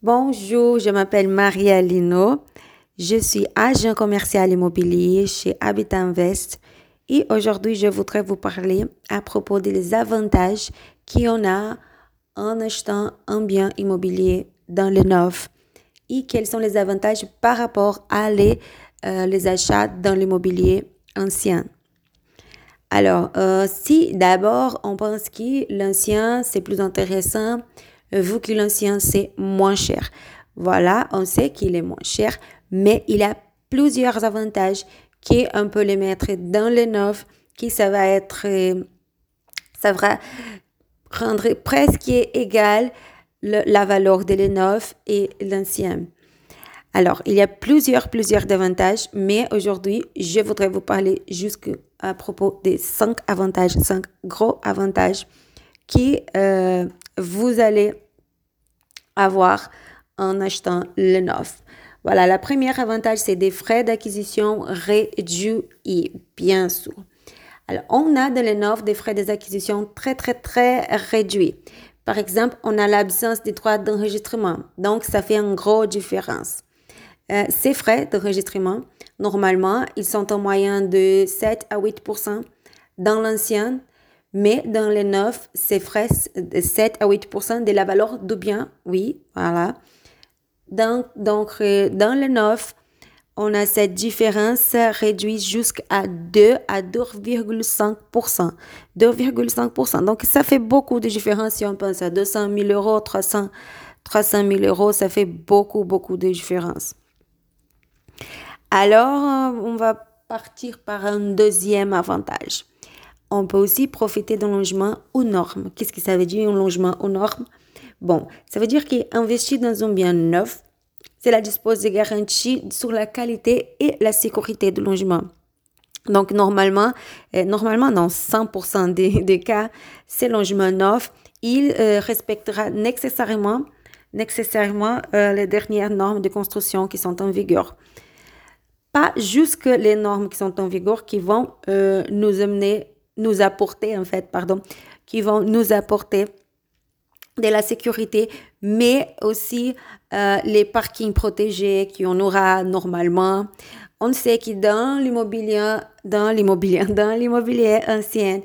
Bonjour, je m'appelle Maria Lino. Je suis agent commercial immobilier chez Habitat Invest et aujourd'hui je voudrais vous parler à propos des avantages qu'on a en achetant un bien immobilier dans le neuf et quels sont les avantages par rapport à les, euh, achats dans l'immobilier ancien. Alors, euh, si d'abord on pense que l'ancien c'est plus intéressant, vu que l'ancien c'est moins cher. Voilà, on sait qu'il est moins cher, mais il a plusieurs avantages qu'on peut les mettre dans le neuf, qui ça va être, euh, ça va rendre presque égal la valeur de le neuf et l'ancien. Alors, il y a plusieurs, plusieurs avantages, mais aujourd'hui, je voudrais vous parler juste à propos des cinq avantages, cinq gros avantages qui euh, vous allez avoir en achetant le. Voilà, la première avantage, c'est des frais d'acquisition réduits, bien sûr. Alors, on a dans le neuf des frais d'acquisition très, très, très réduits. Par exemple, on a l'absence des droits d'enregistrement. Donc, ça fait une grosse différence. Euh, ces frais d'enregistrement, normalement, ils sont en moyenne de 7 à 8% dans l'ancien, mais dans les neuf, ces frais de 7 à 8 de la valeur du bien, oui, voilà. Donc, euh, dans le neuf, on a cette différence réduite jusqu'à 2 à 2,5%. 2,5%. Donc, ça fait beaucoup de différence si on pense à 200 000 euros, 300, 300 000 euros, ça fait beaucoup, beaucoup de différence. Alors, on va partir par un deuxième avantage. On peut aussi profiter d'un logement aux normes. Qu'est-ce que ça veut dire un logement aux normes? Bon, ça veut dire qu'investir dans un bien neuf, cela dispose de garanties sur la qualité et la sécurité du logement. Donc, normalement, euh, normalement, dans 100% des, cas, ces logements neufs, il euh, respectera nécessairement, nécessairement euh, les dernières normes de construction qui sont en vigueur pas juste les normes qui sont en vigueur qui vont nous amener, nous apporter en fait, pardon, qui vont nous apporter de la sécurité, mais aussi euh, les parkings protégés qu'on aura normalement. On sait que dans l'immobilier, dans l'immobilier, dans l'immobilier ancien,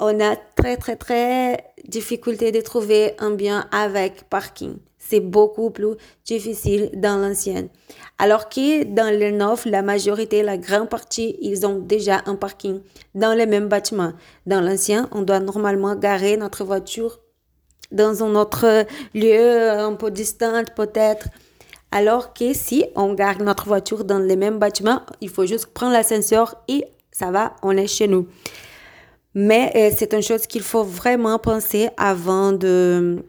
on a très très très difficulté de trouver un bien avec parking c'est beaucoup plus difficile dans l'ancienne. Alors que dans le neuf, la majorité, la grande partie, ils ont déjà un parking dans le même bâtiment. Dans l'ancien, on doit normalement garer notre voiture dans un autre lieu, un peu distant peut-être. Alors que si on garde notre voiture dans le même bâtiment, il faut juste prendre l'ascenseur et ça va, on est chez nous. Mais euh, c'est une chose qu'il faut vraiment penser avant de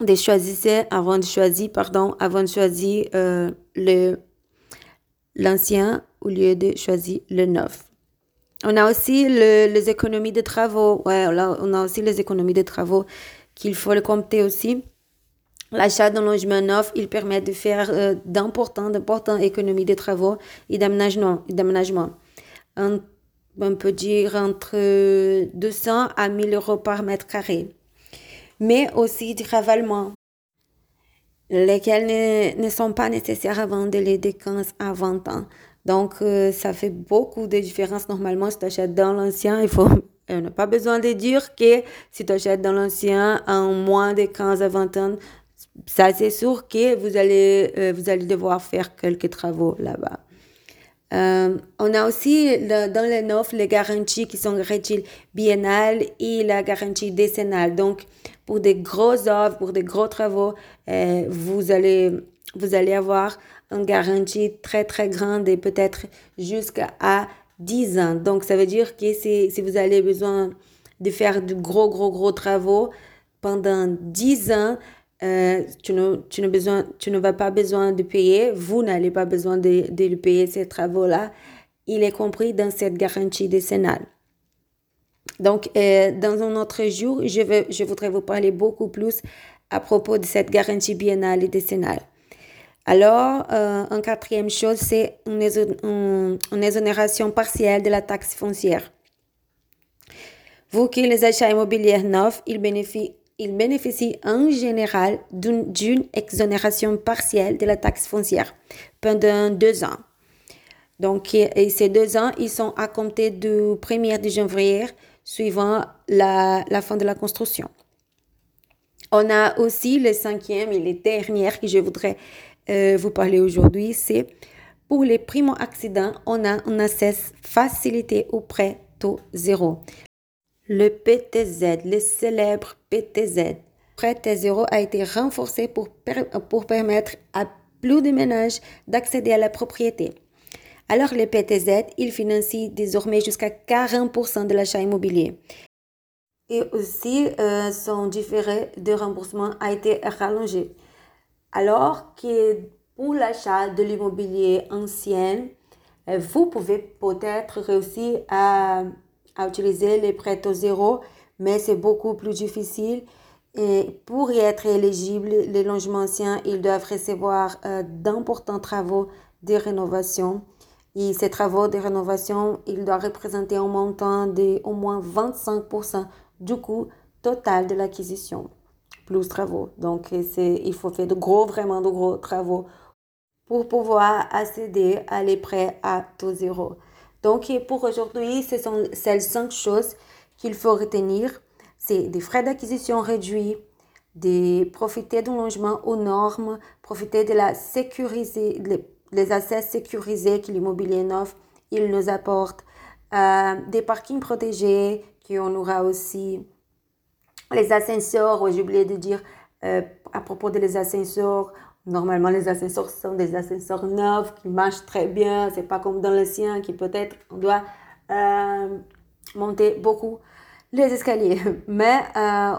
de choisir avant de choisir pardon avant de choisir euh, le l'ancien au lieu de choisir le neuf. On a aussi les économies de travaux. Ouais, on a aussi les économies de travaux qu'il faut compter aussi. L'achat d'un logement neuf, il permet de faire euh, d'importantes, économies de travaux et d'aménagement. d'aménagement. On peut dire entre 200 à 1000 euros par mètre carré mais aussi du ravalement, lesquels ne, sont pas nécessaires avant de les 15 à 20 ans. Donc, euh, ça fait beaucoup de différence. Normalement, si tu achètes dans l'ancien, il faut on n'a pas besoin de dire que si tu achètes dans l'ancien en moins de 15 à 20 ans, ça c'est sûr que vous allez, euh, vous allez devoir faire quelques travaux là-bas. Euh, on a aussi dans les neuf les garanties qui sont garanties biennales et la garantie décennale. Donc, pour des grosses œuvres, pour des gros travaux, euh, vous, allez, vous allez avoir une garantie très, très grande et peut-être jusqu'à 10 ans. Donc, ça veut dire que si, si vous avez besoin de faire de gros, gros, gros travaux pendant 10 ans, euh, tu, ne, tu ne vas pas besoin de payer, vous n'allez pas besoin de, de payer ces travaux-là. Il est compris dans cette garantie décennale. Donc, euh, dans un autre jour, je, vais, je voudrais vous parler beaucoup plus à propos de cette garantie biennale et décennale. Alors, euh, une quatrième chose, c'est une, exonération partielle de la taxe foncière. Vous qui les achats immobiliers neufs, ils bénéficient ils bénéficient en général d'une exonération partielle de la taxe foncière pendant deux ans. Donc, ces deux ans, ils sont à compter du 1er de janvier suivant la, fin de la construction. On a aussi le cinquième et le dernier que je voudrais euh, vous parler aujourd'hui, c'est pour les primo-accidents, on a un accès facilité au prêt taux zéro. Le PTZ, le célèbre PTZ, prêt à zéro, a été renforcé pour permettre à plus de ménages d'accéder à la propriété. Alors, le PTZ, il financie désormais jusqu'à 40% de l'achat immobilier. Et aussi, euh, son différé de remboursement a été rallongé. Alors que pour l'achat de l'immobilier ancien, euh, vous pouvez peut-être réussir à, à utiliser les prêts au zéro, mais c'est beaucoup plus difficile. Et pour y être éligible, les logements anciens, ils doivent recevoir euh, d'importants travaux de rénovation et ces travaux de rénovation, ils doivent représenter un montant de au moins 25% du coût total de l'acquisition, plus travaux. Donc, il faut faire de gros, vraiment de gros travaux pour pouvoir accéder à les prêts à taux zéro. Donc, pour aujourd'hui, ce sont ces cinq choses qu'il faut retenir. C'est des frais d'acquisition réduits, de profiter d'un logement aux normes, profiter de la sécurité, les assets sécurisés que l'immobilier neuf, il nous apporte, euh, des parkings protégés, qu'on aura aussi les ascenseurs, j'ai oublié de dire euh, à propos des ascenseurs, normalement les ascenseurs sont des ascenseurs neufs qui marchent très bien, c'est pas comme dans l'ancien qui peut-être on doit euh, monter beaucoup les escaliers. Mais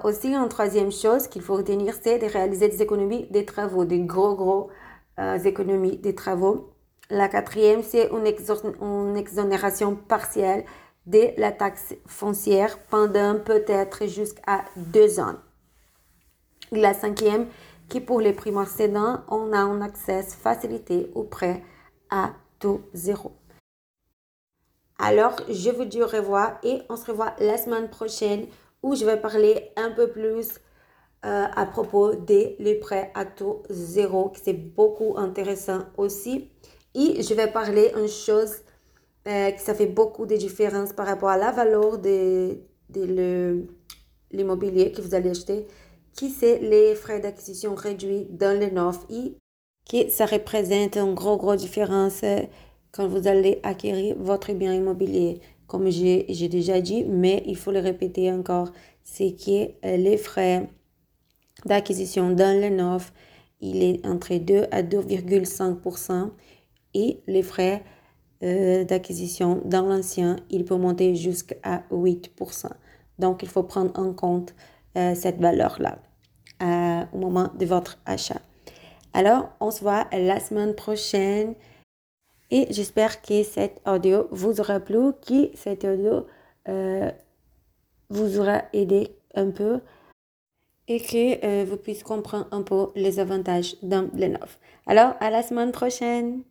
aussi une troisième chose qu'il faut retenir, c'est de réaliser des économies des travaux, des gros gros euh, économies des travaux. La quatrième, c'est une, exonération partielle de la taxe foncière pendant peut-être jusqu'à deux ans. La cinquième, qui pour les primo on a un accès facilité au prêt à taux zéro. Alors, je vous dis au revoir et on se revoit la semaine prochaine où je vais parler un peu plus euh, à propos des les prêts à taux zéro, c'est beaucoup intéressant aussi. Et je vais parler une chose euh, qui ça fait beaucoup de différence par rapport à la valeur de, de l'immobilier que vous allez acheter, qui c'est les frais d'acquisition réduits dans le neuf et qui ça représente une grosse, grosse différence euh, quand vous allez acquérir votre bien immobilier. Comme j'ai déjà dit, mais il faut le répéter encore, c'est que les frais d'acquisition dans le neuf, il est entre 2 à 2,5% et les frais euh, d'acquisition dans l'ancien, il peut monter jusqu'à 8%. Donc, il faut prendre en compte euh, cette valeur-là euh, au moment de votre achat. Alors, on se voit la semaine prochaine et j'espère que cette audio vous aura plu, que cette audio vous aura aidé un peu et que euh, vous puissiez comprendre un peu les avantages d'un. Alors, à la semaine prochaine!